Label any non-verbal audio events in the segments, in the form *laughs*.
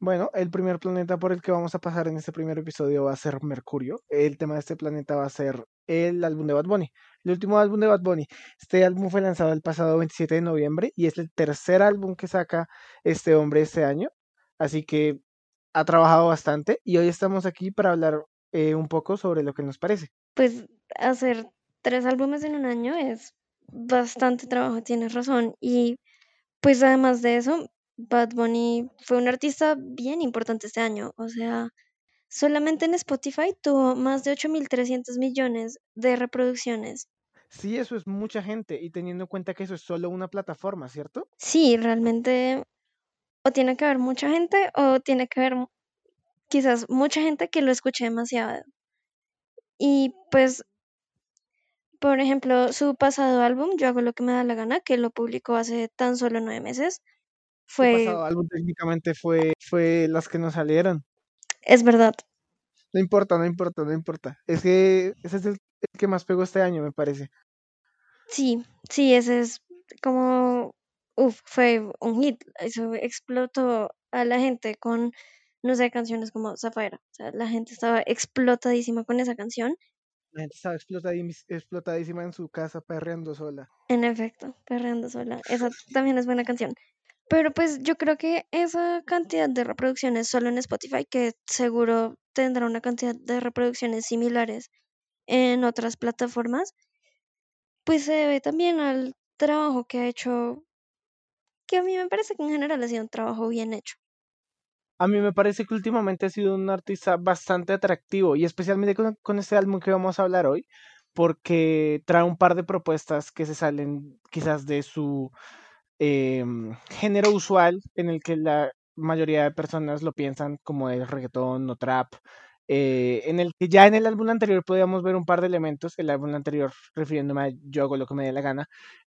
Bueno, el primer planeta por el que vamos a pasar en este primer episodio va a ser Mercurio. El tema de este planeta va a ser el álbum de Bad Bunny, el último álbum de Bad Bunny. Este álbum fue lanzado el pasado 27 de noviembre y es el tercer álbum que saca este hombre este año. Así que ha trabajado bastante y hoy estamos aquí para hablar eh, un poco sobre lo que nos parece. Pues hacer tres álbumes en un año es bastante trabajo, tienes razón. Y pues además de eso, Bad Bunny fue un artista bien importante este año. O sea, solamente en Spotify tuvo más de 8.300 millones de reproducciones. Sí, eso es mucha gente y teniendo en cuenta que eso es solo una plataforma, ¿cierto? Sí, realmente o tiene que haber mucha gente o tiene que haber quizás mucha gente que lo escuche demasiado. Y pues, por ejemplo, su pasado álbum, Yo hago lo que me da la gana, que lo publicó hace tan solo nueve meses, fue... Su pasado álbum técnicamente fue, fue las que nos salieron. Es verdad. No importa, no importa, no importa. Es que ese es el, que más pegó este año, me parece. Sí, sí, ese es como, uf, fue un hit. Eso explotó a la gente con, no sé, canciones como Zafaira. O sea, la gente estaba explotadísima con esa canción. La gente estaba explotadísima en su casa perreando sola. En efecto, perreando sola. Esa también es buena canción. Pero pues yo creo que esa cantidad de reproducciones solo en Spotify, que seguro tendrá una cantidad de reproducciones similares en otras plataformas, pues se debe también al trabajo que ha hecho, que a mí me parece que en general ha sido un trabajo bien hecho. A mí me parece que últimamente ha sido un artista bastante atractivo y especialmente con, este álbum que vamos a hablar hoy, porque trae un par de propuestas que se salen quizás de su Em, género usual en el que la mayoría de personas lo piensan como el reggaetón o trap, eh, en el que ya en el álbum anterior podíamos ver un par de elementos, el álbum anterior refiriéndome a yo hago lo que me dé la gana,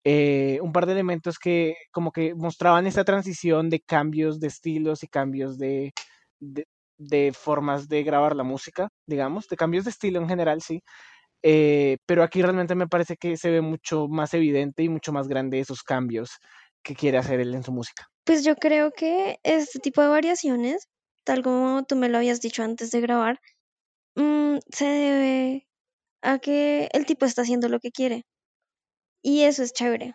eh, un par de elementos que como que mostraban esa transición de cambios de estilos y cambios de, de, formas de grabar la música, digamos, de cambios de estilo en general, sí. Eh, pero aquí realmente me parece que se ve mucho más evidente y mucho más grande esos cambios que quiere hacer él en su música? Pues yo creo que este tipo de variaciones, tal como tú me lo habías dicho antes de grabar, mm, se debe a que el tipo está haciendo lo que quiere. Y eso es chévere.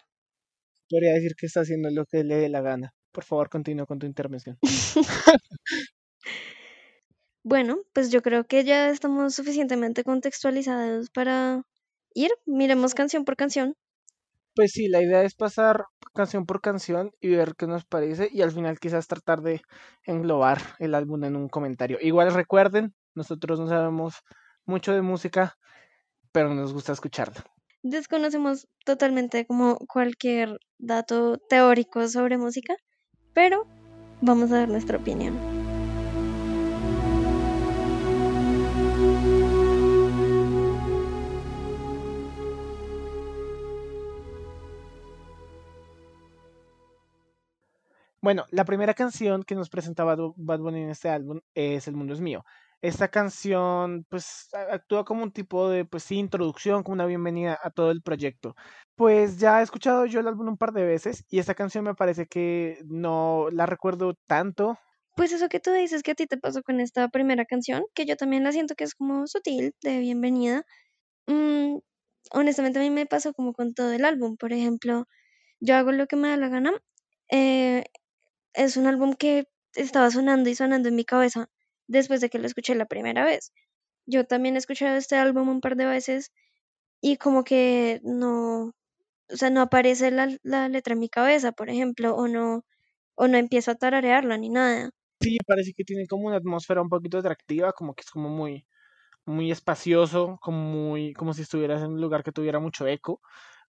Podría decir que está haciendo lo que le dé la gana. Por favor, continúa con tu intervención. *laughs* bueno, pues yo creo que ya estamos suficientemente contextualizados para ir. Miremos canción por canción. Pues sí, la idea es pasar canción por canción y ver qué nos parece y al final quizás tratar de englobar el álbum en un comentario. Igual recuerden, nosotros no sabemos mucho de música, pero nos gusta escucharla. Desconocemos totalmente como cualquier dato teórico sobre música, pero vamos a dar nuestra opinión. Bueno, la primera canción que nos presentaba Bad Bunny en este álbum es El Mundo es Mío. Esta canción, pues, actúa como un tipo de, pues sí, introducción, como una bienvenida a todo el proyecto. Pues ya he escuchado yo el álbum un par de veces y esta canción me parece que no la recuerdo tanto. Pues eso que tú dices que a ti te pasó con esta primera canción, que yo también la siento que es como sutil, de bienvenida. Mm, honestamente a mí me pasó como con todo el álbum. Por ejemplo, yo hago lo que me da la gana. Eh, es un álbum que estaba sonando y sonando en mi cabeza después de que lo escuché la primera vez. Yo también he escuchado este álbum un par de veces y como que no, o sea, no aparece la, la letra en mi cabeza, por ejemplo, o no, o no empiezo a tararearla ni nada. Sí, parece que tiene como una atmósfera un poquito atractiva, como que es como muy, muy espacioso, como muy, como si estuvieras en un lugar que tuviera mucho eco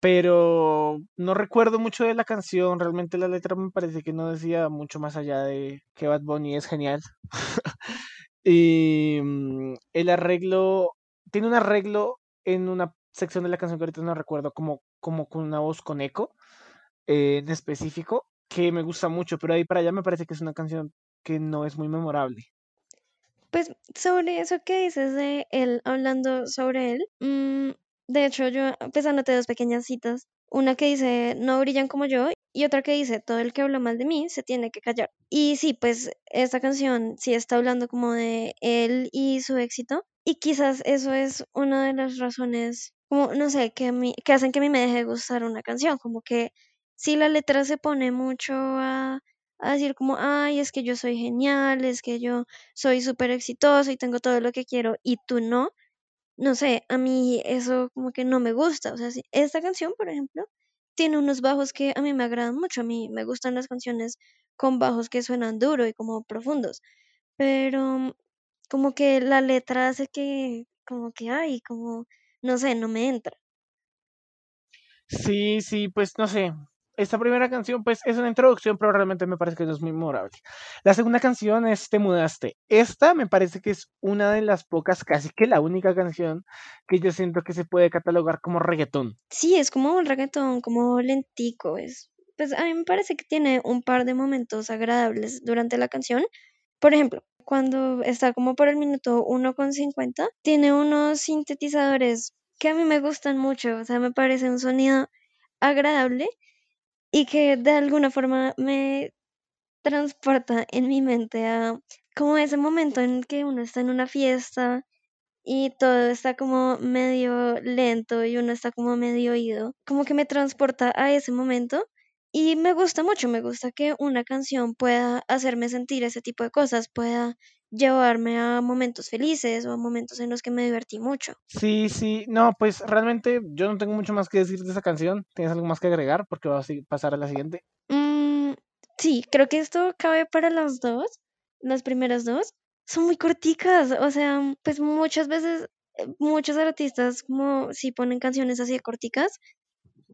pero no recuerdo mucho de la canción, realmente la letra me parece que no decía mucho más allá de que Bad Bunny es genial. *laughs* y mm, el arreglo, tiene un arreglo en una sección de la canción que ahorita no recuerdo, como, como con una voz con eco eh, en específico, que me gusta mucho, pero ahí para allá me parece que es una canción que no es muy memorable. Pues sobre eso que dices de él, hablando sobre él, mmm, de hecho, yo, pues anoté dos pequeñas citas Una que dice, no brillan como yo, y otra que dice, todo el que habla mal de mí se tiene que callar. Y sí, pues esta canción sí está hablando como de él y su éxito, y quizás eso es una de las razones, como, no sé, que, mí, que hacen que a mí me deje gustar una canción, como que si la letra se pone mucho a, a decir como, ay, es que yo soy genial, es que yo soy súper exitoso y tengo todo lo que quiero, y tú no, no sé, a mí eso como que no me gusta. O sea, si esta canción, por ejemplo, tiene unos bajos que a mí me agradan mucho. A mí me gustan las canciones con bajos que suenan duro y como profundos. Pero como que la letra hace que, como que, ay, como, no sé, no me entra. Sí, sí, pues no sé. Esta primera canción, pues es una introducción, pero realmente me parece que no es muy memorable. La segunda canción es Te mudaste. Esta me parece que es una de las pocas, casi que la única canción que yo siento que se puede catalogar como reggaetón. Sí, es como un reggaetón, como lentico. Es, pues a mí me parece que tiene un par de momentos agradables durante la canción. Por ejemplo, cuando está como por el minuto 1.50, tiene unos sintetizadores que a mí me gustan mucho. O sea, me parece un sonido agradable y que de alguna forma me transporta en mi mente a como ese momento en que uno está en una fiesta y todo está como medio lento y uno está como medio oído, como que me transporta a ese momento y me gusta mucho, me gusta que una canción pueda hacerme sentir ese tipo de cosas, pueda llevarme a momentos felices o a momentos en los que me divertí mucho. Sí, sí, no, pues realmente yo no tengo mucho más que decir de esa canción. ¿Tienes algo más que agregar? Porque va a pasar a la siguiente. Mm, sí, creo que esto cabe para las dos, las primeras dos. Son muy corticas, o sea, pues muchas veces eh, muchos artistas como si ponen canciones así de corticas,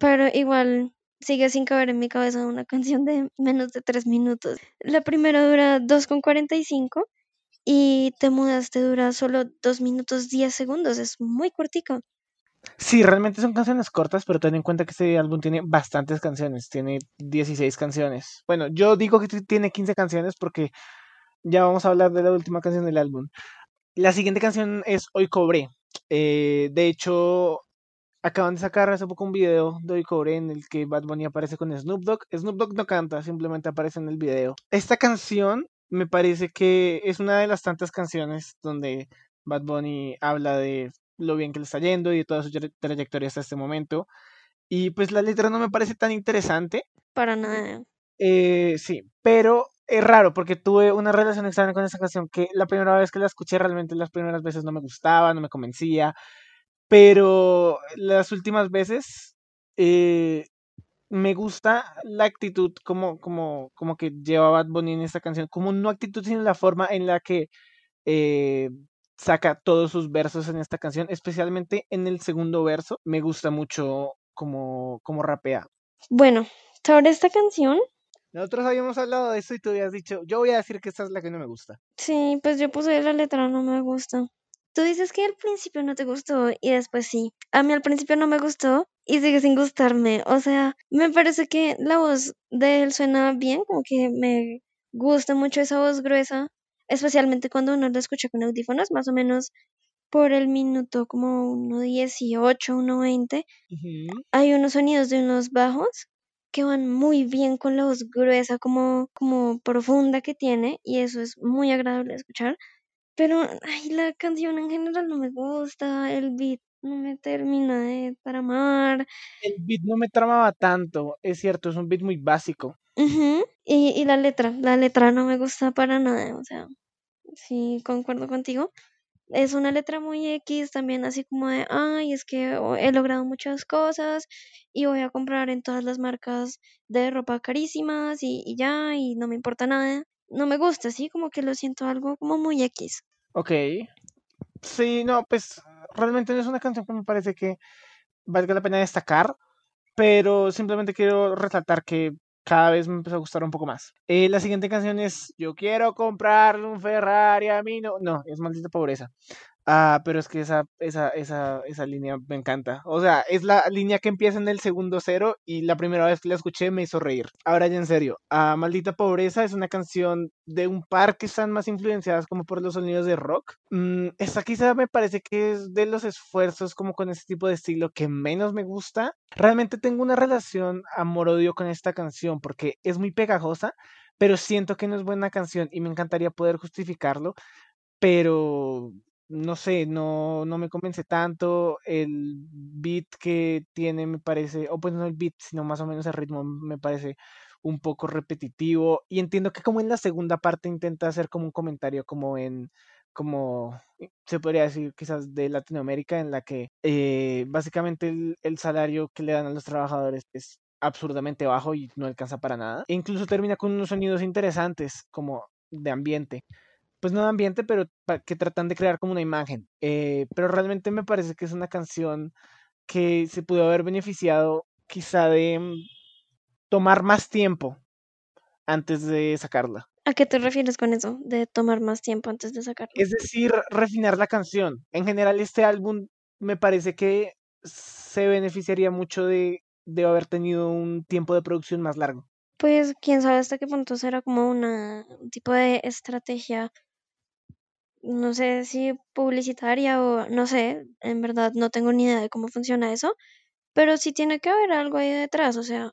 pero igual sigue sin caber en mi cabeza una canción de menos de tres minutos. La primera dura 2,45 y te mudaste dura solo 2 minutos 10 segundos, es muy cortico. Sí, realmente son canciones cortas, pero ten en cuenta que este álbum tiene bastantes canciones, tiene 16 canciones. Bueno, yo digo que tiene 15 canciones porque ya vamos a hablar de la última canción del álbum. La siguiente canción es Hoy Cobré. Eh, de hecho, acaban de sacar hace poco un video de Hoy Cobré en el que Bad Bunny aparece con Snoop Dogg. Snoop Dogg no canta, simplemente aparece en el video. Esta canción me parece que es una de las tantas canciones donde Bad Bunny habla de lo bien que le está yendo y de toda su trayectoria hasta este momento. Y pues la letra no me parece tan interesante. Para nada. Eh, sí, pero es raro porque tuve una relación extraña con esa canción que la primera vez que la escuché realmente las primeras veces no me gustaba, no me convencía, pero las últimas veces eh, me gusta la actitud como, como, como que lleva Bad Bunny en esta canción, como no actitud sino la forma en la que eh, saca todos sus versos en esta canción, especialmente en el segundo verso, me gusta mucho como, como rapea. Bueno, sobre esta canción. Nosotros habíamos hablado de eso y tú habías dicho, yo voy a decir que esta es la que no me gusta. Sí, pues yo puse la letra, no me gusta. Tú dices que al principio no te gustó y después sí. A mí al principio no me gustó y sigue sin gustarme. O sea, me parece que la voz de él suena bien, como que me gusta mucho esa voz gruesa, especialmente cuando uno la escucha con audífonos, más o menos por el minuto como 1.18, 1.20. Hay unos sonidos de unos bajos que van muy bien con la voz gruesa, como, como profunda que tiene, y eso es muy agradable de escuchar. Pero, ay, la canción en general no me gusta, el beat no me termina de tramar. El beat no me tramaba tanto, es cierto, es un beat muy básico. y, y la letra, la letra no me gusta para nada, o sea, sí, concuerdo contigo. Es una letra muy X también, así como de, ay, es que he logrado muchas cosas y voy a comprar en todas las marcas de ropa carísimas y, y ya, y no me importa nada no me gusta, sí, como que lo siento algo como muy X. Ok. Sí, no, pues realmente no es una canción que me parece que valga la pena destacar, pero simplemente quiero resaltar que cada vez me empezó a gustar un poco más. Eh, la siguiente canción es Yo quiero comprar un Ferrari a mí, no, no, es maldita pobreza. Ah, pero es que esa, esa, esa, esa línea me encanta. O sea, es la línea que empieza en el segundo cero y la primera vez que la escuché me hizo reír. Ahora ya en serio, ah, Maldita Pobreza es una canción de un par que están más influenciadas como por los sonidos de rock. Mm, esta quizá me parece que es de los esfuerzos como con este tipo de estilo que menos me gusta. Realmente tengo una relación amor-odio con esta canción porque es muy pegajosa, pero siento que no es buena canción y me encantaría poder justificarlo, pero no sé, no, no me convence tanto. El beat que tiene me parece, o pues no el beat, sino más o menos el ritmo me parece un poco repetitivo. Y entiendo que como en la segunda parte intenta hacer como un comentario como en como se podría decir quizás de Latinoamérica en la que eh, básicamente el, el salario que le dan a los trabajadores es absurdamente bajo y no alcanza para nada. E incluso termina con unos sonidos interesantes como de ambiente pues no de ambiente, pero que tratan de crear como una imagen. Eh, pero realmente me parece que es una canción que se pudo haber beneficiado quizá de mm, tomar más tiempo antes de sacarla. ¿A qué te refieres con eso, de tomar más tiempo antes de sacarla? Es decir, refinar la canción. En general, este álbum me parece que se beneficiaría mucho de, de haber tenido un tiempo de producción más largo. Pues quién sabe hasta qué punto será como una, un tipo de estrategia no sé si publicitaria o no sé, en verdad no tengo ni idea de cómo funciona eso, pero sí tiene que haber algo ahí detrás, o sea,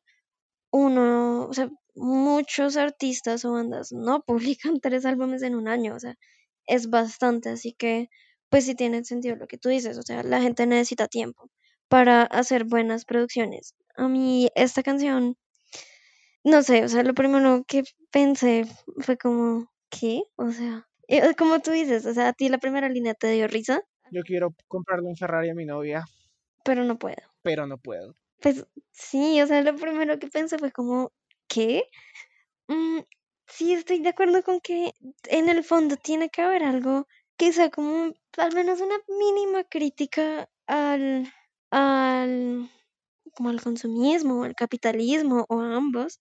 uno, o sea, muchos artistas o bandas no *laughs* publican tres álbumes en un año, o sea, es bastante, así que pues sí tiene sentido lo que tú dices, o sea, la gente necesita tiempo para hacer buenas producciones. A mí esta canción, no sé, o sea, lo primero que pensé fue como, ¿qué? O sea, como tú dices, o sea, a ti la primera línea te dio risa. Yo quiero comprarle un Ferrari a mi novia. Pero no puedo. Pero no puedo. Pues sí, o sea, lo primero que pensé fue como, ¿qué? Mm, sí, estoy de acuerdo con que en el fondo tiene que haber algo que sea como al menos una mínima crítica al, al, como al consumismo, al capitalismo o a ambos,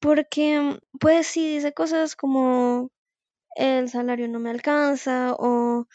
porque pues sí dice cosas como el salario no me alcanza o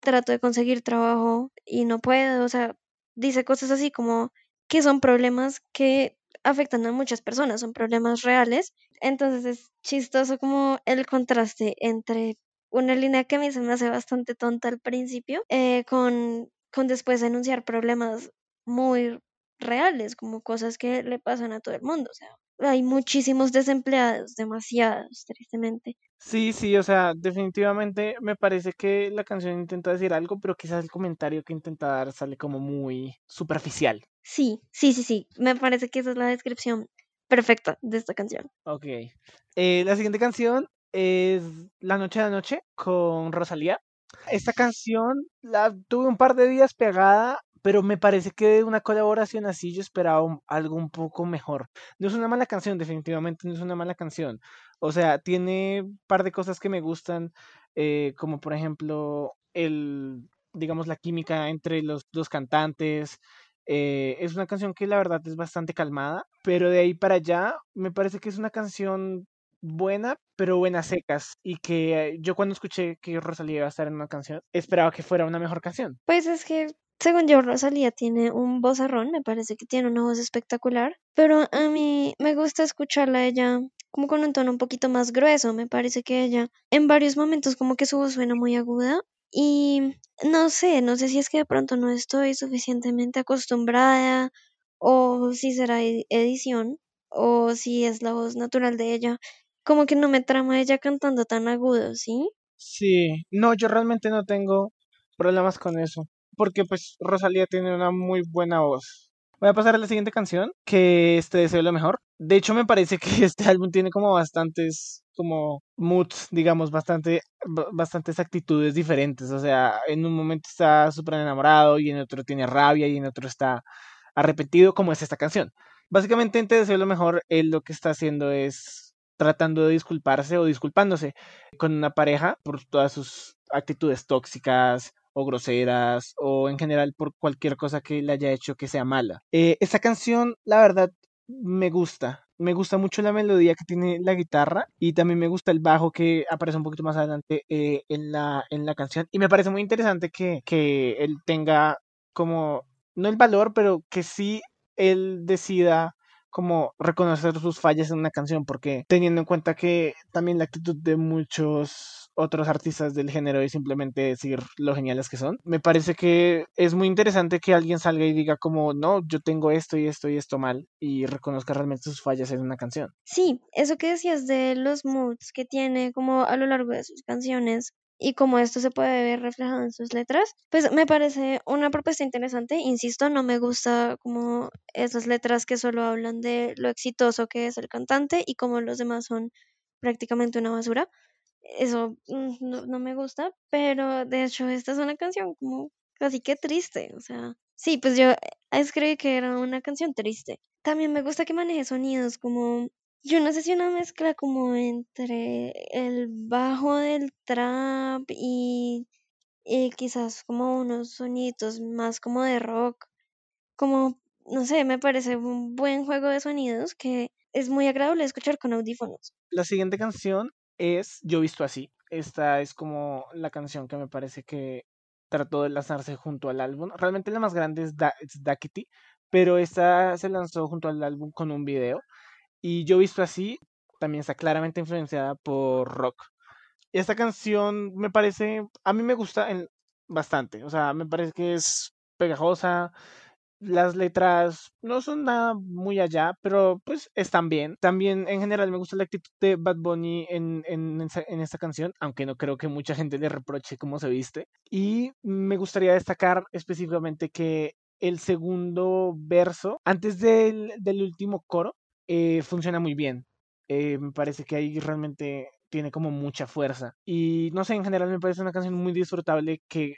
trato de conseguir trabajo y no puedo, o sea, dice cosas así como que son problemas que afectan a muchas personas, son problemas reales. Entonces es chistoso como el contraste entre una línea que a mí se me hace bastante tonta al principio, eh, con, con después denunciar problemas muy reales, como cosas que le pasan a todo el mundo. O sea, hay muchísimos desempleados, demasiados, tristemente. Sí, sí, o sea, definitivamente me parece que la canción intenta decir algo, pero quizás el comentario que intenta dar sale como muy superficial. Sí, sí, sí, sí, me parece que esa es la descripción perfecta de esta canción. Ok. Eh, la siguiente canción es La Noche de la Noche con Rosalía. Esta canción la tuve un par de días pegada pero me parece que de una colaboración así yo esperaba algo un poco mejor. No es una mala canción, definitivamente no es una mala canción. O sea, tiene un par de cosas que me gustan, eh, como por ejemplo el, digamos, la química entre los dos cantantes. Eh, es una canción que la verdad es bastante calmada, pero de ahí para allá me parece que es una canción buena, pero buenas secas. Y que yo cuando escuché que Rosalía iba a estar en una canción, esperaba que fuera una mejor canción. Pues es que según yo, Rosalía tiene un vozarrón, me parece que tiene una voz espectacular, pero a mí me gusta escucharla a ella como con un tono un poquito más grueso, me parece que ella en varios momentos como que su voz suena muy aguda y no sé, no sé si es que de pronto no estoy suficientemente acostumbrada o si será edición o si es la voz natural de ella, como que no me trama ella cantando tan agudo, ¿sí? Sí, no, yo realmente no tengo problemas con eso porque pues Rosalía tiene una muy buena voz. Voy a pasar a la siguiente canción, que este deseo lo mejor. De hecho, me parece *laughs* que este álbum tiene como bastantes, como moods, digamos, bastante, bastantes actitudes diferentes. O sea, en un momento está súper enamorado y en otro tiene rabia y en otro está arrepentido, como es esta canción. Básicamente, en Te deseo lo mejor, él lo que está haciendo es tratando de disculparse o disculpándose con una pareja por todas sus actitudes tóxicas, o groseras o en general por cualquier cosa que le haya hecho que sea mala. Eh, esta canción, la verdad, me gusta. Me gusta mucho la melodía que tiene la guitarra y también me gusta el bajo que aparece un poquito más adelante eh, en, la, en la canción. Y me parece muy interesante que, que él tenga como, no el valor, pero que sí él decida como reconocer sus fallas en una canción, porque teniendo en cuenta que también la actitud de muchos otros artistas del género es simplemente decir lo geniales que son, me parece que es muy interesante que alguien salga y diga como, no, yo tengo esto y esto y esto mal y reconozca realmente sus fallas en una canción. Sí, eso que decías de los moods que tiene como a lo largo de sus canciones, y como esto se puede ver reflejado en sus letras, pues me parece una propuesta interesante. Insisto, no me gusta como esas letras que solo hablan de lo exitoso que es el cantante y como los demás son prácticamente una basura. Eso mm, no, no me gusta, pero de hecho esta es una canción como casi que triste, o sea, sí, pues yo escribí que era una canción triste. También me gusta que maneje sonidos como yo no sé si una mezcla como entre el bajo del trap y, quizás como unos sonidos más como de rock, como, no sé, me parece un buen juego de sonidos que es muy agradable escuchar con audífonos. La siguiente canción es Yo visto así. Esta es como la canción que me parece que trató de lanzarse junto al álbum. Realmente la más grande es, da es Duckity, pero esta se lanzó junto al álbum con un video y yo visto así, también está claramente influenciada por rock. Y esta canción me parece, a mí me gusta bastante, o sea, me parece que es pegajosa, las letras no son nada muy allá, pero pues están bien. También en general me gusta la actitud de Bad Bunny en, en, en, esta canción, aunque no creo que mucha gente le reproche cómo se viste. Y me gustaría destacar específicamente que el segundo verso, antes del, del último coro, eh, funciona muy bien. Eh, me parece que ahí realmente tiene como mucha fuerza. Y no sé, en general me parece una canción muy disfrutable que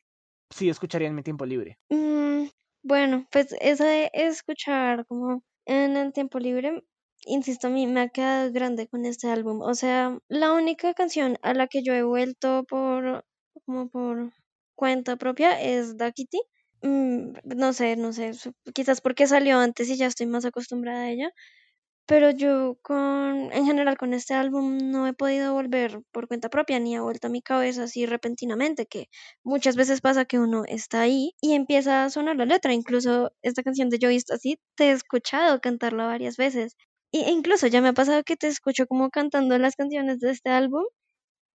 sí escucharía en mi tiempo libre. Mm, bueno, pues esa de escuchar como en el tiempo libre, insisto, me ha quedado grande con este álbum. O sea, la única canción a la que yo he vuelto por como por cuenta propia es Da Kitty. Mm, no sé, no sé, quizás porque salió antes y ya estoy más acostumbrada a ella, pero yo con, en general con este álbum no he podido volver por cuenta propia ni ha vuelto a mi cabeza así repentinamente, que muchas veces pasa que uno está ahí y empieza a sonar la letra. Incluso esta canción de Yo así, te he escuchado cantarla varias veces. E incluso ya me ha pasado que te escucho como cantando las canciones de este álbum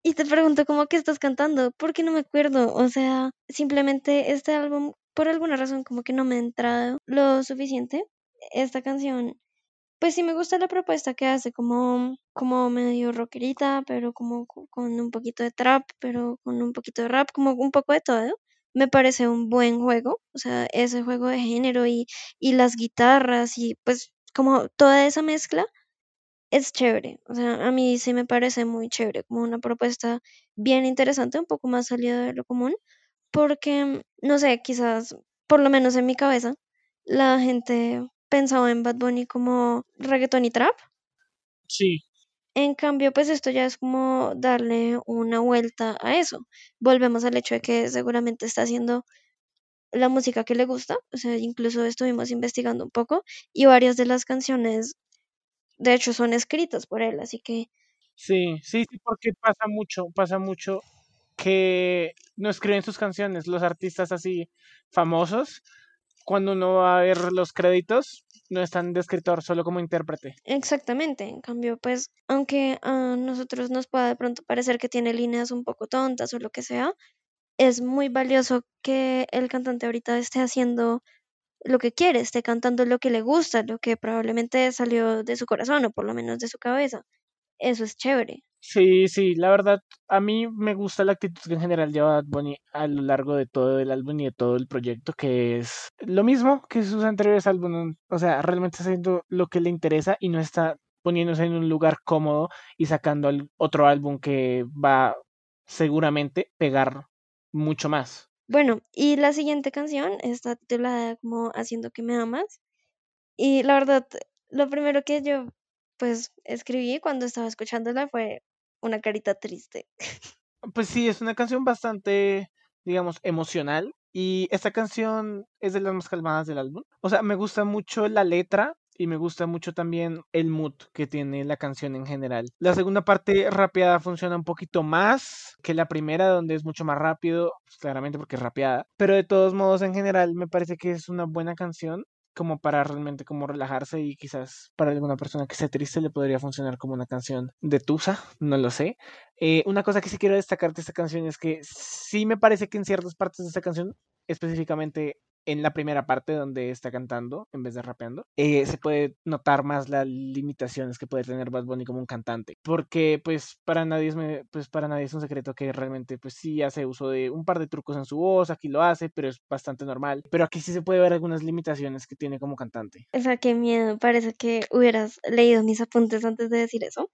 y te pregunto cómo que estás cantando, porque no me acuerdo. O sea, simplemente este álbum, por alguna razón, como que no me ha entrado lo suficiente. Esta canción pues sí me gusta la propuesta que hace, como, como medio rockerita, pero como con un poquito de trap, pero con un poquito de rap, como un poco de todo. Me parece un buen juego, o sea, ese juego de género y, y las guitarras y pues como toda esa mezcla es chévere. O sea, a mí sí me parece muy chévere, como una propuesta bien interesante, un poco más salida de lo común, porque, no sé, quizás, por lo menos en mi cabeza, la gente pensaba en Bad Bunny como reggaeton y trap. Sí. En cambio, pues esto ya es como darle una vuelta a eso. Volvemos al hecho de que seguramente está haciendo la música que le gusta, o sea, incluso estuvimos investigando un poco y varias de las canciones, de hecho, son escritas por él, así que... Sí, sí, sí, porque pasa mucho, pasa mucho que no escriben sus canciones los artistas así famosos cuando uno va a ver los créditos, no están de escritor, solo como intérprete. Exactamente, en cambio, pues, aunque a nosotros nos pueda de pronto parecer que tiene líneas un poco tontas o lo que sea, es muy valioso que el cantante ahorita esté haciendo lo que quiere, esté cantando lo que le gusta, lo que probablemente salió de su corazón o por lo menos de su cabeza. Eso es chévere. Sí, sí, la verdad, a mí me gusta la actitud que en general lleva Bad Bunny a lo largo de todo el álbum y de todo el proyecto, que es lo mismo que sus anteriores álbumes. O sea, realmente está haciendo lo que le interesa y no está poniéndose en un lugar cómodo y sacando otro álbum que va seguramente pegar mucho más. Bueno, y la siguiente canción está titulada como Haciendo que me amas. Y la verdad, lo primero que yo pues escribí cuando estaba escuchándola fue una carita triste. Pues sí, es una canción bastante, digamos, emocional. Y esta canción es de las más calmadas del álbum. O sea, me gusta mucho la letra y me gusta mucho también el mood que tiene la canción en general. La segunda parte rapeada funciona un poquito más que la primera, donde es mucho más rápido, pues, claramente porque es rapeada, pero de todos modos en general me parece que es una buena canción como para realmente como relajarse y quizás para alguna persona que esté triste le podría funcionar como una canción de Tusa, no lo sé. Eh, una cosa que sí quiero destacar de esta canción es que sí me parece que en ciertas partes de esta canción, específicamente en la primera parte donde está cantando en vez de rapeando, eh, se puede notar más las limitaciones que puede tener Bad Bunny como un cantante, porque pues para nadie es pues para nadie es un secreto que realmente pues sí hace uso de un par de trucos en su voz, aquí lo hace, pero es bastante normal, pero aquí sí se puede ver algunas limitaciones que tiene como cantante. O sea, qué miedo, parece que hubieras leído mis apuntes antes de decir eso.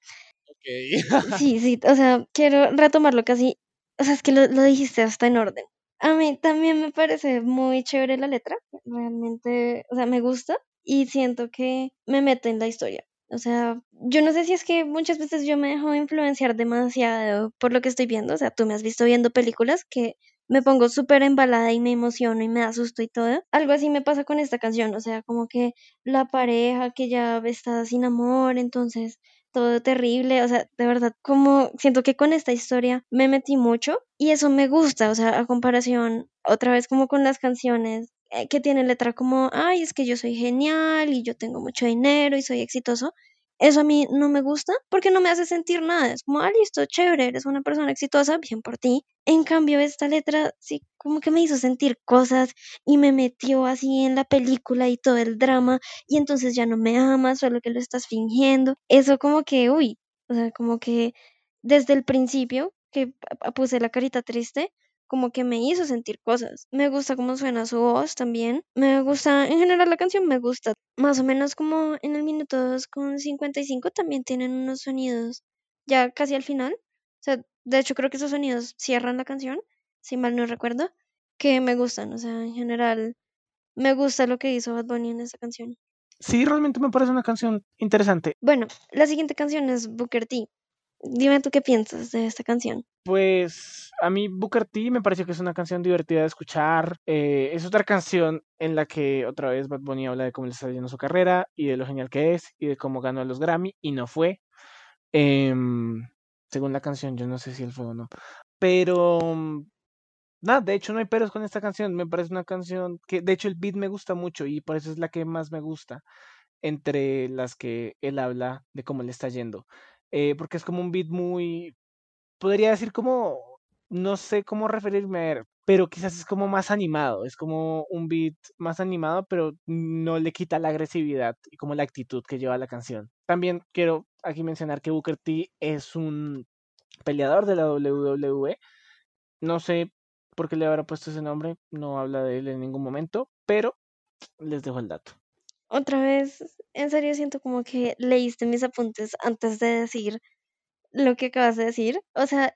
Ok. *laughs* sí, sí, o sea, quiero retomarlo casi, o sea, es que lo, lo dijiste hasta en orden. A mí también me parece muy chévere la letra, realmente, o sea, me gusta y siento que me mete en la historia. O sea, yo no sé si es que muchas veces yo me dejo influenciar demasiado por lo que estoy viendo. O sea, tú me has visto viendo películas que me pongo súper embalada y me emociono y me asusto y todo. Algo así me pasa con esta canción. O sea, como que la pareja que ya está sin amor, entonces todo terrible, o sea, de verdad, como siento que con esta historia me metí mucho y eso me gusta, o sea, a comparación otra vez como con las canciones eh, que tienen letra como, ay, es que yo soy genial y yo tengo mucho dinero y soy exitoso. Eso a mí no me gusta porque no me hace sentir nada. Es como, ah, listo, chévere, eres una persona exitosa, bien por ti. En cambio, esta letra sí como que me hizo sentir cosas y me metió así en la película y todo el drama y entonces ya no me amas, solo que lo estás fingiendo. Eso como que, uy, o sea, como que desde el principio que puse la carita triste, como que me hizo sentir cosas. Me gusta cómo suena su voz también. Me gusta, en general la canción me gusta. Más o menos como en el minuto 2 con 55 también tienen unos sonidos ya casi al final. O sea, de hecho creo que esos sonidos cierran la canción, si mal no recuerdo, que me gustan. O sea, en general me gusta lo que hizo Bad Bunny en esa canción. Sí, realmente me parece una canción interesante. Bueno, la siguiente canción es Booker T. Dime tú qué piensas de esta canción. Pues a mí Booker T me parece que es una canción divertida de escuchar. Eh, es otra canción en la que otra vez Bad Bunny habla de cómo le está yendo su carrera y de lo genial que es y de cómo ganó los Grammy y no fue. Em, según la canción, yo no sé si él fue o no. Pero nada, de hecho no hay peros con esta canción. Me parece una canción que, de hecho, el beat me gusta mucho y por eso es la que más me gusta entre las que él habla de cómo le está yendo. Eh, porque es como un beat muy, podría decir como, no sé cómo referirme a él, pero quizás es como más animado, es como un beat más animado, pero no le quita la agresividad y como la actitud que lleva la canción. También quiero aquí mencionar que Booker T es un peleador de la WWE. No sé por qué le habrá puesto ese nombre, no habla de él en ningún momento, pero les dejo el dato. Otra vez, en serio siento como que leíste mis apuntes antes de decir lo que acabas de decir. O sea,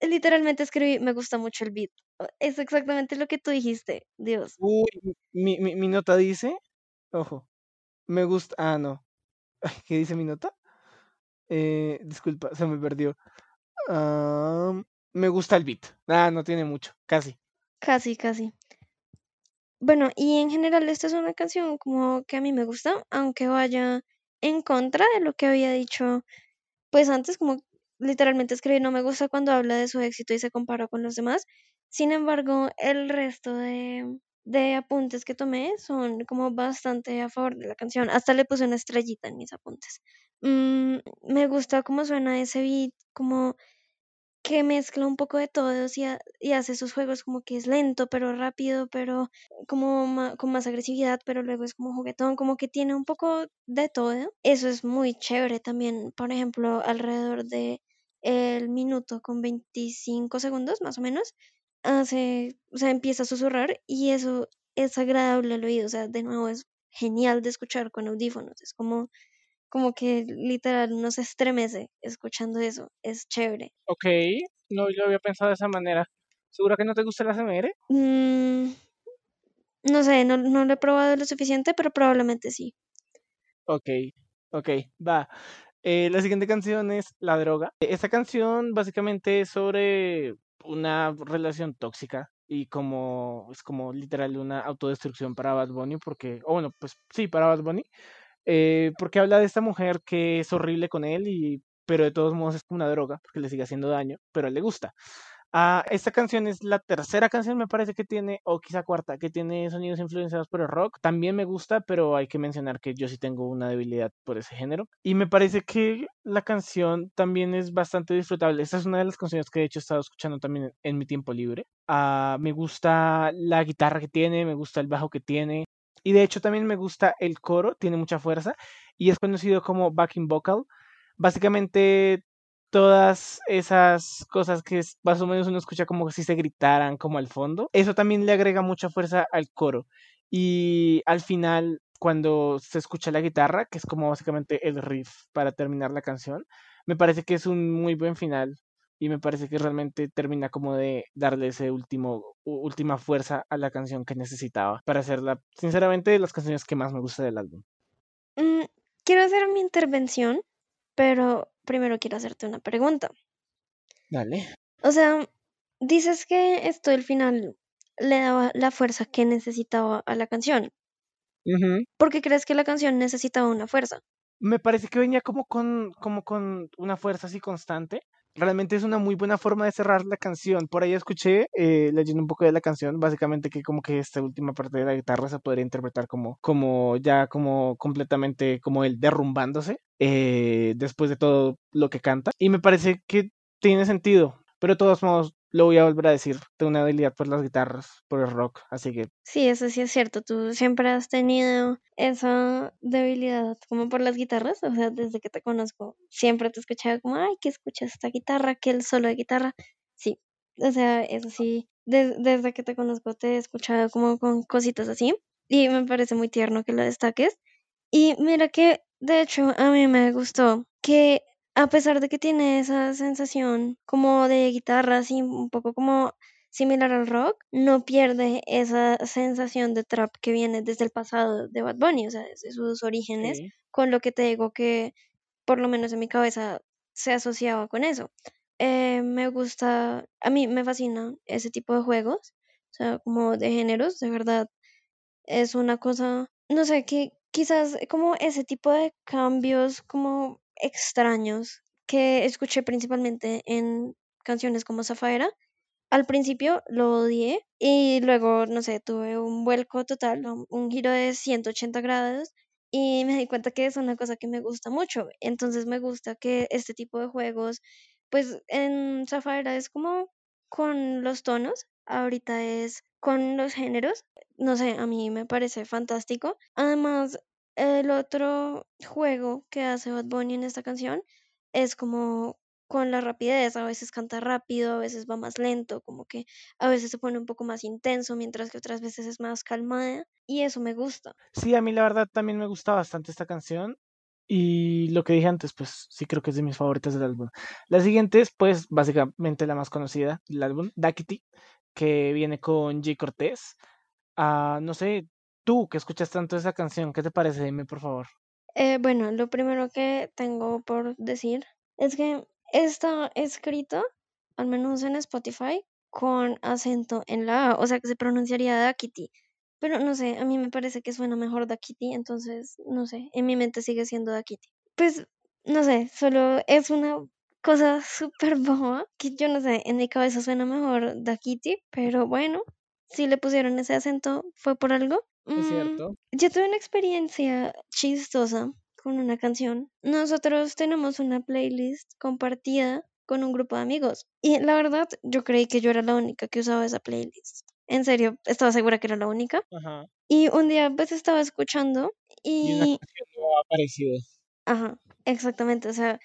literalmente escribí, me gusta mucho el beat. Es exactamente lo que tú dijiste, Dios. Uy, mi, mi, mi nota dice, ojo, me gusta, ah, no. *laughs* ¿Qué dice mi nota? Eh, disculpa, se me perdió. me gusta el beat. Ah, no tiene mucho, casi. Casi, casi. Bueno, y en general esta es una canción como que a mí me gusta, aunque vaya en contra de lo que había dicho pues antes, como literalmente escribí no me gusta cuando habla de su éxito y se compara con los demás. Sin embargo, el resto de, de apuntes que tomé son como bastante a favor de la canción. Hasta le puse una estrellita en mis apuntes. Mm, me gusta cómo suena ese beat, como que mezcla un poco de todos y, y, hace sus juegos como que es lento, pero rápido, pero como con más agresividad, pero luego es como juguetón, como que tiene un poco de todo. Eso es muy chévere también, por ejemplo, alrededor de el minuto con 25 segundos más o menos, hace, o sea, empieza a susurrar y eso es agradable al oído, o sea, de nuevo es genial de escuchar con audífonos, es como como que literal nos estremece escuchando eso. Es chévere. Ok, no lo había pensado de esa manera. ¿Segura que no te gusta la CMR? Mm, no sé, no, no lo he probado lo suficiente, pero probablemente sí. Ok, ok, va. Eh, la siguiente canción es La Droga. Esta canción básicamente es sobre una relación tóxica y como es como literal una autodestrucción para Bad Bunny porque, o bueno, pues sí, para Bad Bunny eh, porque habla de esta mujer que es horrible con él, y, pero de todos modos es como una droga, porque le sigue haciendo daño, pero él le gusta. Ah, esta canción es la tercera canción, me parece que tiene, o quizá cuarta, que tiene sonidos influenciados por el rock. También me gusta, pero hay que mencionar que yo sí tengo una debilidad por ese género. Y me parece que la canción también es bastante disfrutable. Esta es una de las canciones que de hecho he estado escuchando también en, mi tiempo libre. Ah, me gusta la guitarra que tiene, me gusta el bajo que tiene. Y de hecho también me gusta el coro, tiene mucha fuerza y es conocido como backing vocal. Básicamente todas esas cosas que más o menos uno escucha como si se gritaran como al fondo, eso también le agrega mucha fuerza al coro. Y al final, cuando se escucha la guitarra, que es como básicamente el riff para terminar la canción, me parece que es un muy buen final y me parece que realmente termina como de darle ese último última fuerza a la canción que necesitaba para hacerla sinceramente de las canciones que más me gusta del álbum. Mm, quiero hacer mi intervención, pero primero quiero hacerte una pregunta. Dale. O sea, dices que esto del final le daba la fuerza que necesitaba a la canción. ¿Por qué crees que la canción necesitaba una fuerza? Me parece que venía como con, como con una fuerza así constante. Realmente es una muy buena forma de cerrar la canción. Por ahí escuché, eh, leyendo un poco de la canción, básicamente que como que esta última parte de la guitarra se podría interpretar como, como ya como completamente como el derrumbándose. Eh, después de todo lo que canta. Y me parece que tiene sentido, pero de todos modos lo voy a volver a decir, tengo una habilidad por las guitarras, por el rock, así que... Sí, eso sí es cierto, tú siempre has tenido esa debilidad como por las guitarras, o sea, desde que te conozco, siempre te he escuchado como, ay, que escuchas esta guitarra, que el solo de guitarra, sí, o sea, eso sí, desde que te conozco te he escuchado como con cositas así, y me parece muy tierno que lo destaques. Y mira que de hecho, a mí me gustó que a pesar de que tiene esa sensación como de guitarra, así un poco como similar al rock, no pierde esa sensación de trap que viene desde el pasado de Bad Bunny, o sea, desde sus orígenes, con lo que te digo que por lo menos en mi cabeza se asociaba con eso. Eh, me gusta, a mí me fascina ese tipo de juegos, o sea, como de géneros, de verdad, es una cosa, no sé, que quizás como ese tipo de cambios como extraños que escuché principalmente en canciones como Zafaera. Al principio lo odié y luego, no sé, tuve un vuelco total, un giro de 180 grados y me di cuenta que es una cosa que me gusta mucho. Entonces me gusta que este tipo de juegos, pues en Zafaera es como con los tonos, ahorita es con los géneros. No sé, a mí me parece fantástico. Además, el otro juego que hace Bad Bunny en esta canción es como con la rapidez, a veces canta rápido, a veces va más lento, como que a veces se pone un poco más intenso, mientras que otras veces es más calmada, y eso me gusta. Sí, a mí la verdad también me gusta bastante esta canción, y lo que dije antes, pues sí creo que es de mis favoritas del álbum. La siguiente es, pues, básicamente la más conocida del álbum, Dakity, que viene con Jay Cortés. Ah, no sé, tú que escuchas tanto esa canción, ¿qué te parece? Dime, por favor. Eh, bueno, lo primero que tengo por decir es que está escrito, al menos en Spotify, con acento en la A, o sea que se pronunciaría Dakity. Pero no sé, a mí me parece que suena mejor Dakity, entonces, no sé, en mi mente sigue siendo Dakity. Pues, no sé, solo es una cosa *laughs* súper boba que yo no sé, en mi cabeza suena mejor Dakity, pero bueno, si le pusieron ese acento fue por algo. Es mm, cierto. Yo tuve una experiencia chistosa con una canción. Nosotros tenemos una playlist compartida con un grupo de amigos. Y la verdad, yo creí que yo era la única que usaba esa playlist. En serio, estaba segura que era la única. Ajá. Y un día pues estaba escuchando y... Y una canción no ha aparecido. Ajá, exactamente. O sea,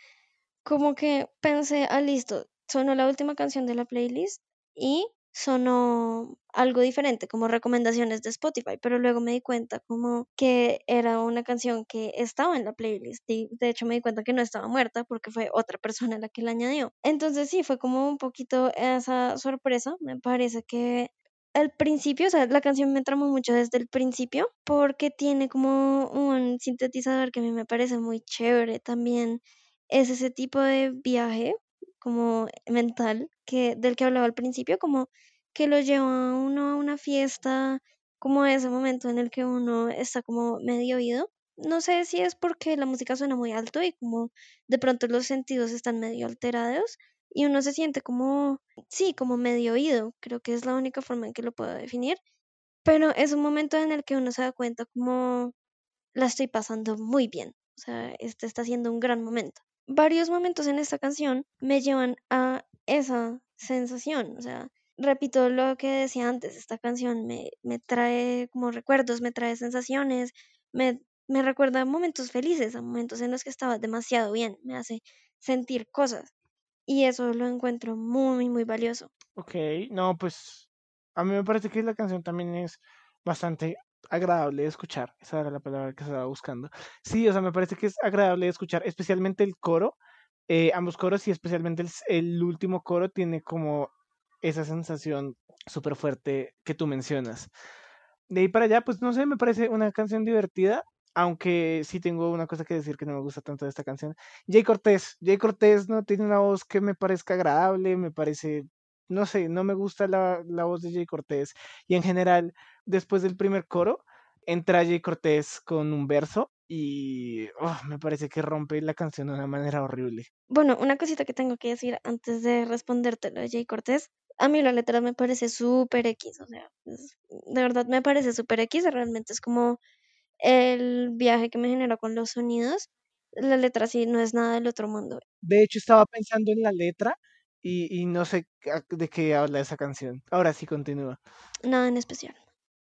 como que pensé, ah, listo, sonó la última canción de la playlist y sonó algo diferente, como recomendaciones de Spotify, pero luego me di cuenta como que era una canción que estaba en la playlist y de hecho me di cuenta que no estaba muerta porque fue otra *laughs* persona la que la añadió. Entonces sí, fue como un poquito esa sorpresa, me parece que al principio, o sea, la canción me tramó mucho desde el principio porque tiene como un sintetizador que a mí me parece muy chévere también. Es ese tipo de viaje como mental que del que hablaba al principio, como que lo lleva a uno a una fiesta, como ese momento en el que uno está como medio oído. no sé si es porque la música suena muy alto y como de pronto los sentidos están medio alterados y uno se siente como, sí, como medio oído, creo que es la única forma en que lo puedo definir, pero es un momento en el que uno se da cuenta como la estoy pasando muy bien, o sea, este está siendo un gran momento. Varios momentos en esta canción me llevan a esa sensación, o sea, repito lo que decía antes, esta canción me, me trae como recuerdos, me trae sensaciones, me, me recuerda momentos felices, a momentos en los que estaba demasiado bien, me hace sentir cosas y eso lo encuentro muy, muy valioso. Ok, no, pues a mí me parece que la canción también es bastante agradable de escuchar. Esa era la palabra que estaba buscando. Sí, o sea, me parece que es agradable de escuchar, especialmente el coro. Eh, ambos coros y especialmente el, el último coro tiene como esa sensación súper fuerte que tú mencionas. De ahí para allá, pues no sé, me parece una canción divertida, aunque sí tengo una cosa que decir que no me gusta tanto de esta canción. Jay Cortés, Jay Cortés no tiene una voz que me parezca agradable, me parece, no sé, no me gusta la, la voz de Jay Cortés. Y en general, después del primer coro, entra Jay Cortés con un verso y oh, me parece que rompe la canción de una manera horrible. Bueno, una cosita que tengo que decir antes de responderte lo de Jay Cortés. A mí la letra me parece súper X, o sea, de verdad me parece súper X, realmente es como el viaje que me genera con los sonidos. La letra sí no es nada del otro mundo. De hecho, estaba pensando en la letra y, y no sé de qué habla esa canción. Ahora sí continúa. Nada en especial.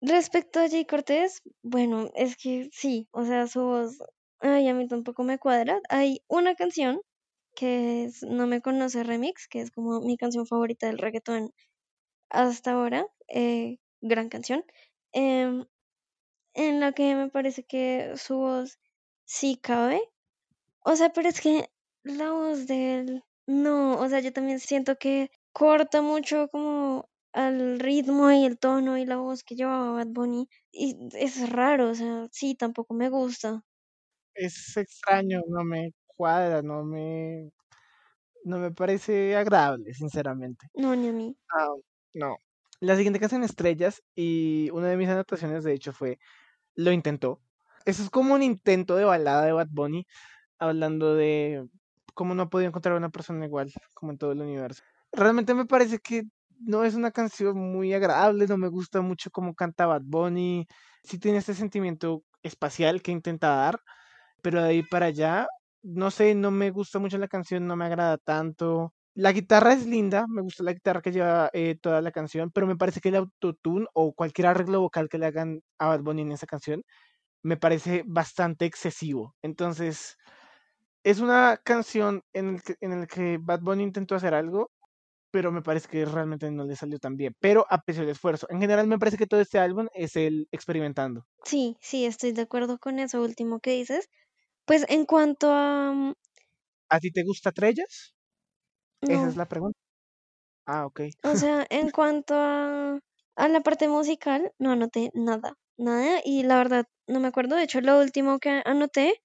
Respecto a Jay Cortés, bueno, es que sí, o sea, su voz, ay, a mí tampoco me cuadra. Hay una canción que es No me conoce remix, que es como mi canción favorita del reggaetón hasta ahora, eh, gran canción, em, en la que me parece que su voz sí cabe. O sea, pero es que la voz de él, no, o sea, yo también siento que corta mucho como al ritmo y el tono y la voz que llevaba Bad Bunny. Y es raro, o sea, sí, tampoco me gusta. Es extraño, no me cuadra, no me, no me parece agradable, sinceramente. No, ni a mí. Ah, no. La siguiente canción Estrellas y una de mis anotaciones de hecho fue Lo intentó. Eso es como un intento de balada de Bad Bunny hablando de cómo no ha podido encontrar a una persona igual como en todo el universo. Realmente me parece que no es una canción muy agradable, no me gusta mucho cómo canta Bad Bunny, sí tiene este sentimiento espacial que intenta dar, pero de ahí para allá, no sé, no me gusta mucho la canción, no me agrada tanto. La guitarra es linda, me gusta la guitarra que lleva eh, toda la canción, pero me parece que el autotune o cualquier arreglo vocal que le hagan a Bad Bunny en esa canción me parece bastante excesivo. Entonces, es una canción en el que, que Bad Bunny intentó hacer algo, pero me parece que realmente no le salió tan bien. Pero a pesar del esfuerzo. En general me parece que todo este álbum es el experimentando. Sí, sí, estoy de acuerdo con eso último que dices. Pues en cuanto a... mm, ¿A ti te gusta Trellas? Esa es la pregunta. Ah, ok. o sea, en *laughs* cuanto a, a la parte musical, no anoté nada, nada. Y la verdad, no me acuerdo. De hecho, lo último que anoté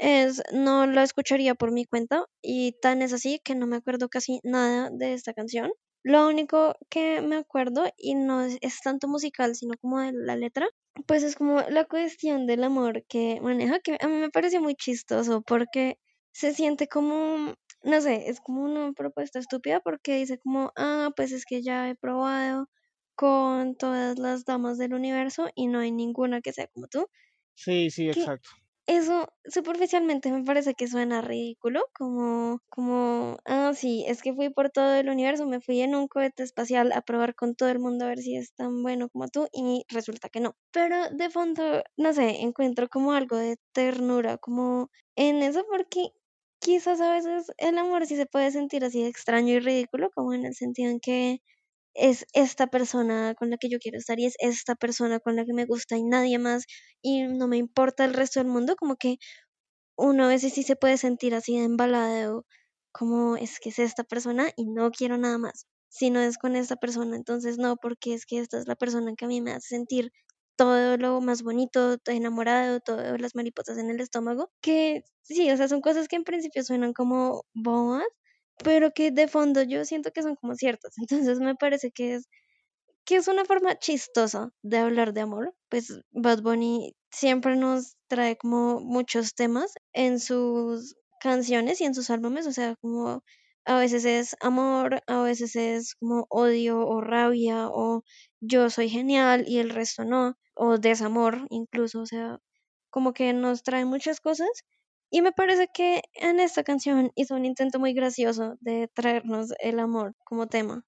es no la escucharía por mi cuenta. Y tan es así que no me acuerdo casi nada de esta canción. Lo único que me acuerdo, y no es, es tanto musical, sino como de la letra, pues es como la cuestión del amor que maneja, que a mí me parece muy chistoso porque se siente como, no sé, es como una propuesta estúpida porque dice como, ah, pues es que ya he probado con todas las damas del universo y no hay ninguna que sea como tú. Sí, sí, Que exacto. Eso superficialmente me parece que suena ridículo, como, como, ah, sí, es que fui por todo el universo, me fui en un cohete espacial a probar con todo el mundo a ver si es tan bueno como tú y resulta que no. Pero de fondo, no sé, encuentro como algo de ternura, como en eso porque quizás a veces el amor sí se puede sentir así extraño y ridículo, como en el sentido en que es esta persona con la que yo quiero estar y es esta persona con la que me gusta y nadie más y no me importa el resto del mundo, como que uno a veces sí se puede sentir así de embalado, como es que es esta persona y no quiero nada más, si no es con esta persona, entonces no, porque es que esta es la persona que a mí me hace sentir todo lo más bonito, todo enamorado, todas las mariposas en el estómago, que sí, o sea, son cosas que en principio suenan como bobas, pero que de fondo yo siento que son como ciertas. *laughs* Entonces me parece que es que es una forma chistosa de hablar de amor. Pues Bad Bunny siempre nos trae como muchos temas en sus canciones y en sus álbumes, o sea, como a veces es amor, a veces es como odio o rabia o yo soy genial y el resto no, o desamor incluso, o sea, como que nos trae muchas cosas y me parece que en esta canción hizo un intento muy gracioso de traernos el amor como tema.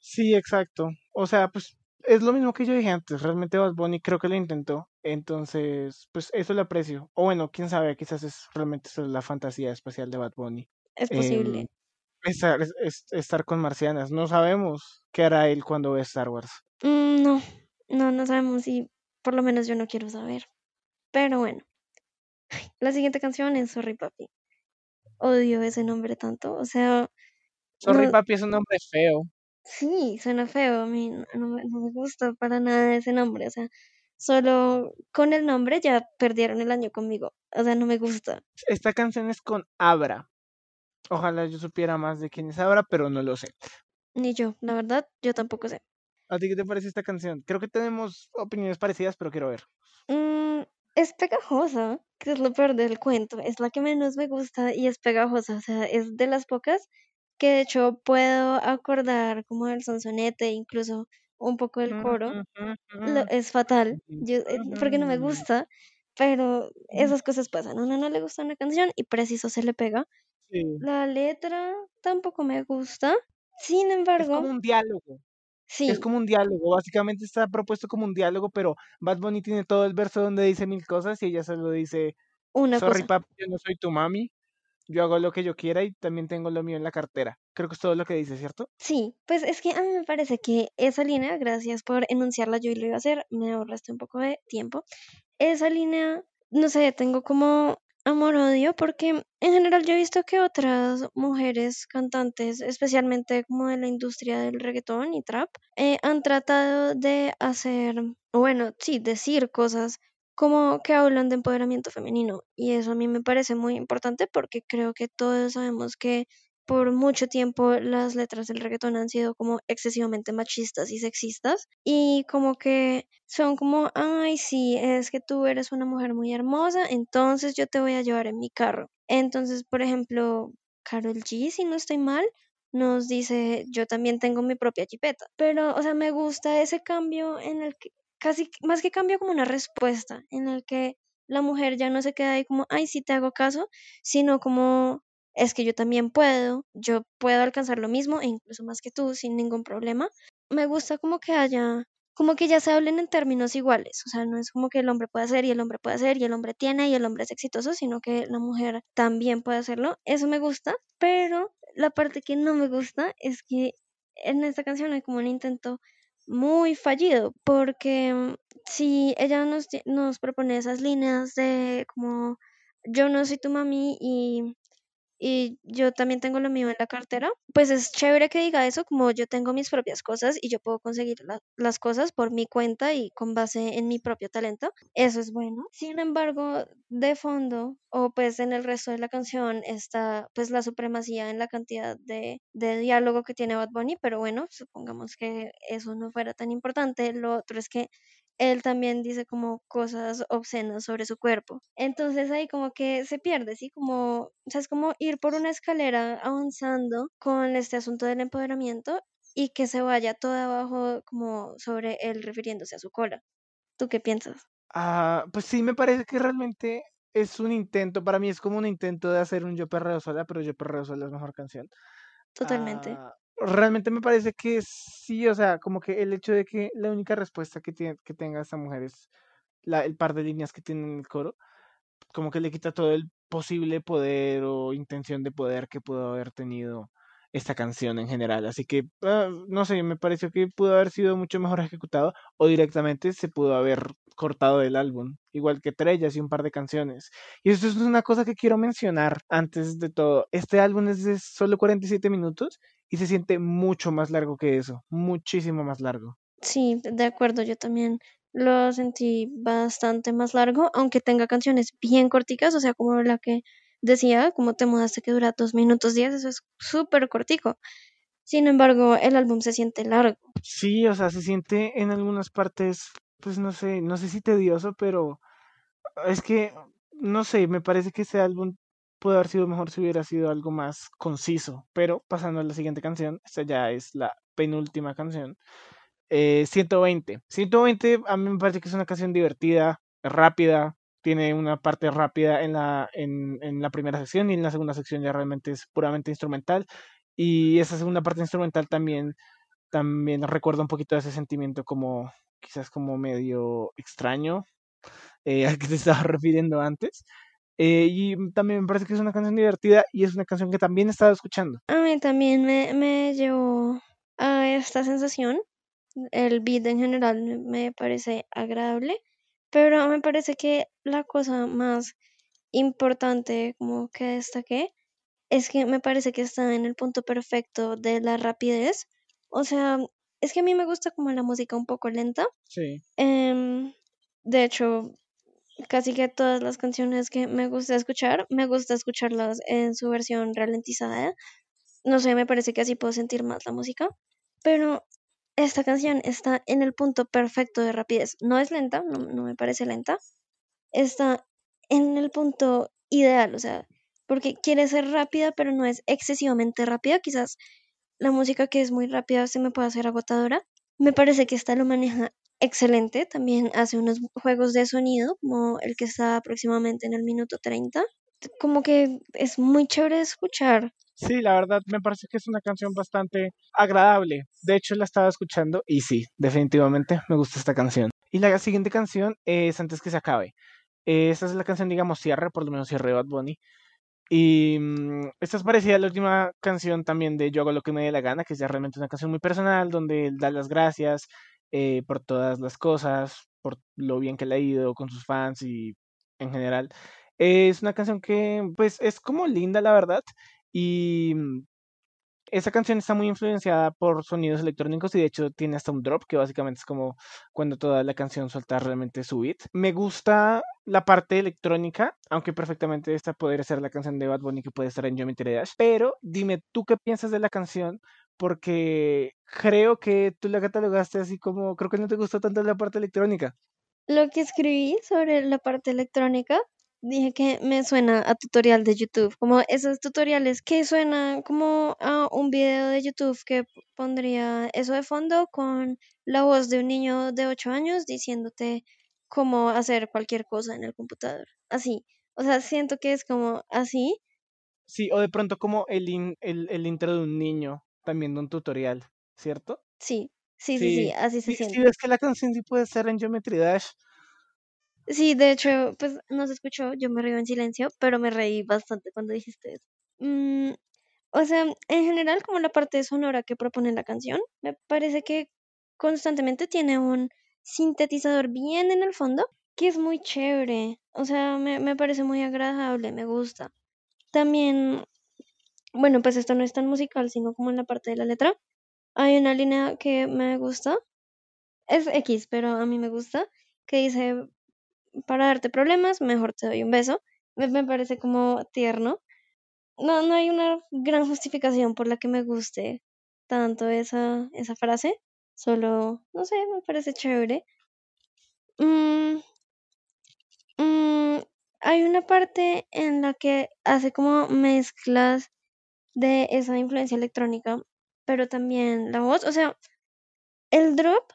Sí, exacto. O sea, pues es lo mismo que yo dije antes. Realmente Bad Bunny creo que lo intentó. Entonces, pues eso lo aprecio. O bueno, quién sabe, quizás es realmente eso es la fantasía especial de Bad Bunny. Es posible. Em, estar, es- es- estar con marcianas. No sabemos qué hará él cuando ve Star Wars. Mm, no, no, no sabemos y por lo menos yo no quiero saber. Pero bueno, la siguiente canción es Sorry Papi. Odio ese nombre tanto, o sea, Sorry, no, papi, es un nombre feo. sí, suena feo, a mí no, no me, no me gusta para nada ese nombre, o sea, solo con el nombre ya perdieron el año conmigo, o sea, no me gusta, Esta canción es con Abra. Ojalá yo supiera más de quién es Abra, pero no lo sé. ni yo, la verdad, yo tampoco sé. ¿A ti qué te parece esta canción? Creo que tenemos opiniones parecidas, pero quiero ver. Mm, es pegajosa, que es lo peor del cuento, es la que menos me gusta y es pegajosa, o sea, es de las pocas que de hecho puedo acordar como del sonsonete, incluso un poco del coro, lo, es fatal, yo, eh, porque no me gusta, pero esas cosas pasan, a uno no le gusta una canción y preciso se le pega. Sí. La letra tampoco me gusta, sin Es embargo, como un diálogo. Es sí, como un diálogo. Básicamente está propuesto como un diálogo, pero Bad Bunny tiene todo el verso donde dice mil cosas y ella solo dice, una sorry cosa. papi, yo no soy tu mami. Yo hago lo que yo quiera y también tengo lo mío en la cartera. Creo que es todo lo que dice, ¿cierto? Sí, pues es que a mí me parece que esa línea, gracias por enunciarla, yo lo iba a hacer, me ahorraste un poco de tiempo. Esa línea, no sé, tengo como amor-odio porque en general yo he visto que otras mujeres cantantes, especialmente como de la industria del reggaetón y trap, eh, han tratado de hacer, bueno, sí, decir cosas como que hablan de empoderamiento femenino. Y eso a mí me parece muy importante porque creo que todos sabemos que por mucho tiempo las letras del reggaetón han sido como excesivamente machistas y sexistas y como que son como, ay, sí, es que tú eres una mujer muy hermosa, entonces yo te voy a llevar en mi carro. Entonces, por ejemplo, Carol G, si no estoy mal, nos dice, yo también tengo mi propia jipeta. Pero, o sea, me gusta ese cambio en el que, casi más que cambio como una respuesta, en el que la mujer ya no se queda ahí como, ay, sí te hago caso, sino como es que yo también puedo, yo puedo alcanzar lo mismo e incluso más que tú sin ningún problema. Me gusta como que haya, como que ya se hablen en términos iguales, o sea, no es como que el hombre puede hacer y el hombre puede hacer y el hombre tiene y el hombre es exitoso, sino que la mujer también puede hacerlo. Eso me gusta, pero la parte que no me gusta es que en esta canción hay como un intento muy fallido, porque mm, si ella nos, nos propone esas líneas de como yo no soy tu mami y y yo también tengo lo mío en la cartera, pues es chévere que diga eso, como yo tengo mis propias cosas y yo puedo conseguir la- las cosas por mi cuenta y con base en mi propio talento, eso es bueno. Sin embargo, de fondo, o pues en el resto de la canción está pues la supremacía en la cantidad de, de diálogo que tiene Bad Bunny, pero bueno, supongamos que eso no fuera tan importante. Lo otro es que él también dice como cosas obscenas sobre su cuerpo. Entonces ahí como que se pierde, ¿sí? Como, o sea, es como ir por una escalera avanzando con este asunto del empoderamiento y que se vaya todo abajo como sobre él refiriéndose a su cola. ¿Tú qué piensas? Ah, pues sí, me parece que realmente es un intento, para mí es como un intento de hacer un Yo Perreo Sola, pero Yo Perreo Sola es mejor canción. Totalmente. Ah, realmente me parece que sí, o sea, como que el hecho de que la única respuesta que, tiene, que tenga esta mujer es la, el par de líneas que tiene en el coro, como que le quita todo el posible poder o intención de poder que pudo haber tenido esta canción en general. Así que, ah, no sé, me pareció que pudo haber sido mucho mejor ejecutado o directamente se pudo haber cortado del álbum, igual que Trellas y un par de canciones. Y esto es una cosa que quiero mencionar antes de todo. Este álbum es de solo 47 minutos y se siente mucho más largo que eso, muchísimo más largo. Sí, de acuerdo, yo también lo sentí bastante más largo, aunque tenga canciones bien corticas, o sea, como la que decía, como te mudaste que dura dos minutos diez, eso es súper cortico. Sin embargo, el álbum se siente largo. Sí, o sea, se siente en algunas partes, pues no sé, no sé si tedioso, pero Es que, no sé, me parece que ese álbum puede haber sido mejor si hubiera sido algo más conciso. Pero pasando a la siguiente canción, esta ya es la penúltima canción. Eh, 120. 120 a mí me parece que es una canción divertida, rápida, tiene una parte rápida en la, en, en la primera sección y en la segunda sección ya realmente es puramente instrumental. Y esa segunda parte instrumental también, también recuerda un poquito de ese sentimiento como quizás como medio extraño eh, al que te estaba *laughs* refiriendo antes. Eh, y también me parece que es una canción divertida y es una canción que también he estado escuchando. A mí también me, me llevó a esta sensación. El beat en general me parece agradable, pero me parece que la cosa más importante como que destaqué es que me parece que está en el punto perfecto de la rapidez. O sea, es que a mí me gusta como la música un poco lenta. Sí. Em, de hecho, casi que todas las canciones que me gusta escuchar, me gusta escucharlas en su versión ralentizada. No sé, me parece que así puedo sentir más la música. Pero esta canción está en el punto perfecto de rapidez. No es lenta, no, me parece lenta. Está en el punto ideal, o sea, porque quiere ser rápida, pero no es excesivamente rápida. Quizás la música que es muy rápida se me puede hacer agotadora. Me parece que esta lo maneja excelente. También hace unos juegos de sonido, como el que está aproximadamente en el minuto 30. Como que es muy chévere de escuchar. Sí, la verdad me parece que es una canción bastante agradable. De hecho, la estaba escuchando y sí, definitivamente me gusta esta canción. Y la siguiente canción es Antes que se acabe. Esta es la canción, digamos, cierre, por lo menos cierre Bad Bunny. Y mm, esta es parecida a la última canción también de Yo hago lo que me dé la gana, que es ya realmente una canción muy personal, donde él da las gracias eh, por todas las cosas, por lo bien que le ha ido con sus fans y en general. Es una canción que, pues, es como linda, la verdad. Y mm, esa canción está muy influenciada por sonidos electrónicos y de hecho tiene hasta un drop que básicamente es como cuando toda la canción suelta realmente su beat. Me gusta la parte electrónica, aunque perfectamente esta podría ser la canción de Bad Bunny que puede estar en Geometry Dash. Pero dime tú qué piensas de la canción porque creo que tú la catalogaste así como, creo que no te gustó tanto la parte electrónica. Lo que escribí sobre la parte electrónica, dije que me suena a tutorial de YouTube, como esos tutoriales que suenan como a un video de YouTube que pondría eso de fondo con la voz de un niño de 8 años diciéndote cómo hacer cualquier cosa en el computador. Así. O sea, siento que es como así. Sí, o de pronto como el, in- el, el intro de un niño también de un tutorial, ¿cierto? Sí, sí, sí, sí, Sí, así se sí, sí, siente. ves que la canción sí puede ser en Geometry Dash. Sí, de hecho, pues no se escuchó, yo me río en silencio, pero me reí bastante cuando dijiste eso. Mm, o sea, en general, como la parte sonora que propone la canción, me parece que constantemente tiene un sintetizador bien en el fondo, que es muy chévere. O sea, me, me parece muy agradable, me gusta. También, bueno, pues esto no es tan musical, sino como en la parte de la letra. Hay una línea que me gusta, es X, pero a mí me gusta, que dice para darte problemas, mejor te doy un beso. Me, parece como tierno. No, no hay una gran justificación por la que me guste tanto esa, esa frase. Solo, no sé, me parece chévere. Mm, mm, hay una parte en la que hace como mezclas de esa influencia electrónica, pero también la voz. O sea, el drop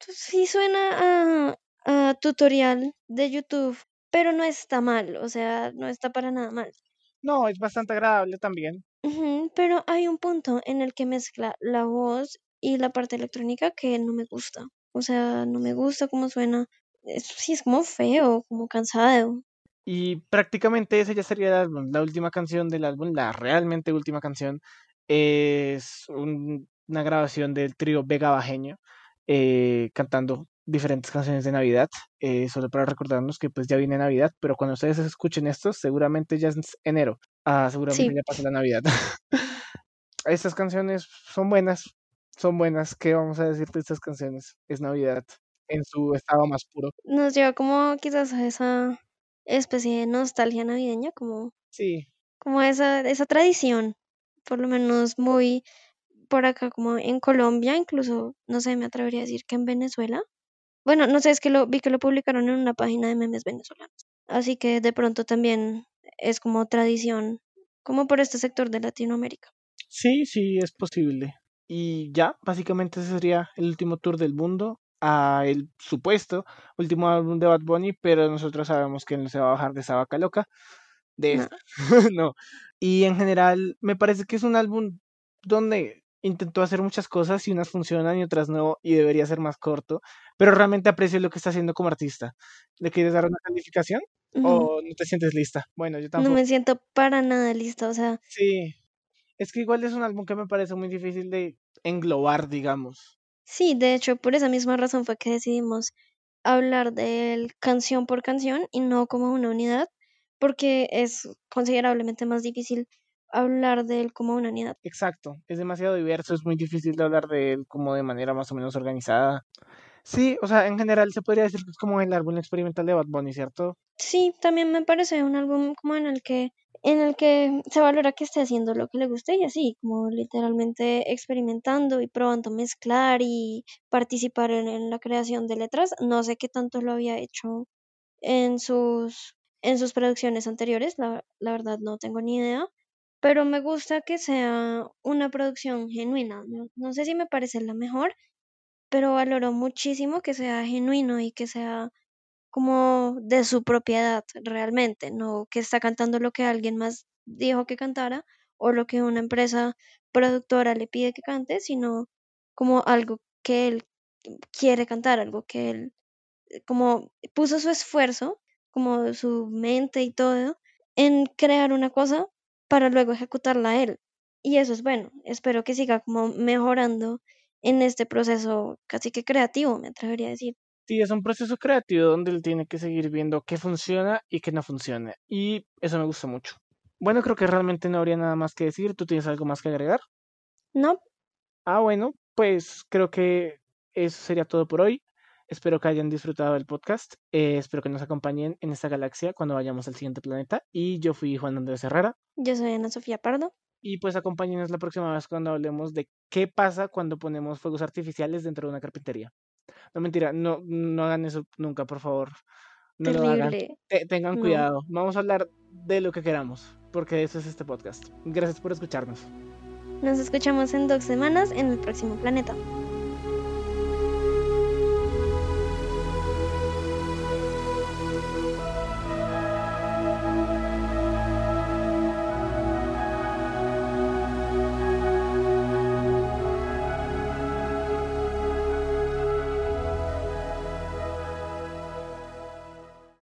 sí suena a, a tutorial de YouTube, pero no está mal, o sea, no está para nada mal. No, es bastante agradable también. Pero hay un punto en el que mezcla la voz y la parte electrónica que no me gusta. O sea, no me gusta cómo suena. Es, sí, es como feo, como cansado. Y prácticamente esa ya sería el álbum, la última canción del álbum, la realmente última canción, es un- una grabación del trío Vega Bajeño eh, cantando diferentes canciones de Navidad, eh, solo para recordarnos que pues ya viene Navidad, pero cuando ustedes escuchen esto, seguramente ya es enero, ah, seguramente Sí, ya pasó la Navidad. *laughs* Estas canciones son buenas, son buenas, ¿qué vamos a decir de estas canciones? Es Navidad en su estado más puro. nos lleva como quizás a esa especie de nostalgia navideña, como, Sí, como esa, esa tradición, por lo menos muy por acá, como en Colombia, incluso, no sé, me atrevería a decir que en Venezuela. Bueno, no sé, es que lo vi que lo publicaron en una página de memes venezolanos. Así que de pronto también es como tradición, como por este sector de Latinoamérica. Sí, sí, es posible. Y ya, básicamente ese sería el último tour del mundo a el supuesto último álbum de Bad Bunny, pero nosotros sabemos que no se va a bajar de esa vaca loca. De No. *laughs* no. Y en general, me parece que es un álbum donde intentó hacer muchas cosas y unas funcionan y otras no, y debería ser más corto, pero realmente aprecio lo que está haciendo como artista. ¿Le quieres dar una calificación? ¿O no te sientes lista? Bueno, yo No tampoco. me siento para nada lista, o sea, Sí. Es que igual es un álbum que me parece muy difícil de englobar, digamos. sí, de hecho, por esa misma razón fue que decidimos hablar de él canción por canción y no como una unidad, porque es considerablemente más difícil hablar de él como una unidad. Exacto, es demasiado diverso, es muy difícil de hablar de él como de manera más o menos organizada. Sí, o sea, en general se podría decir que es como el álbum experimental de Bad Bunny, ¿cierto? Sí, también me parece un álbum como en el que en el que se valora que esté haciendo lo que le guste y así, como literalmente experimentando y probando mezclar y participar en, en la creación de letras. No sé qué tanto lo había hecho en sus en sus producciones anteriores, la, la verdad no tengo ni idea, pero me gusta que sea una producción genuina. No, sé si me parece la mejor, pero valoro muchísimo que sea genuino y que sea como de su propiedad realmente, no que está cantando lo que alguien más dijo que cantara o lo que una empresa productora le pide que cante, sino como algo que él quiere cantar, algo que él eh, como puso su esfuerzo, como su mente y todo, en crear una cosa para luego ejecutarla él. Y eso es bueno. Espero que siga como mejorando en este proceso casi que creativo, me atrevería a decir. Sí, es un proceso creativo donde él tiene que seguir viendo qué funciona y qué no funciona. Y eso me gusta mucho. Bueno, creo que realmente no habría nada más que decir. ¿Tú tienes algo más que agregar? No, Ah, bueno, pues creo que eso sería todo por hoy. Espero que hayan disfrutado del podcast. Eh, espero que nos acompañen en esta galaxia cuando vayamos al siguiente planeta. Y yo fui Juan Andrés Herrera. yo soy Ana Sofía Pardo. Y pues acompáñenos la próxima vez cuando hablemos de qué pasa cuando ponemos fuegos artificiales dentro de una carpintería. No mentira, no, no hagan eso nunca, por favor. No lo hagan. Terrible. Te- tengan No. cuidado. Vamos a hablar de lo que queramos, porque eso es este podcast. Gracias por escucharnos. Nos escuchamos en dos semanas en el próximo planeta.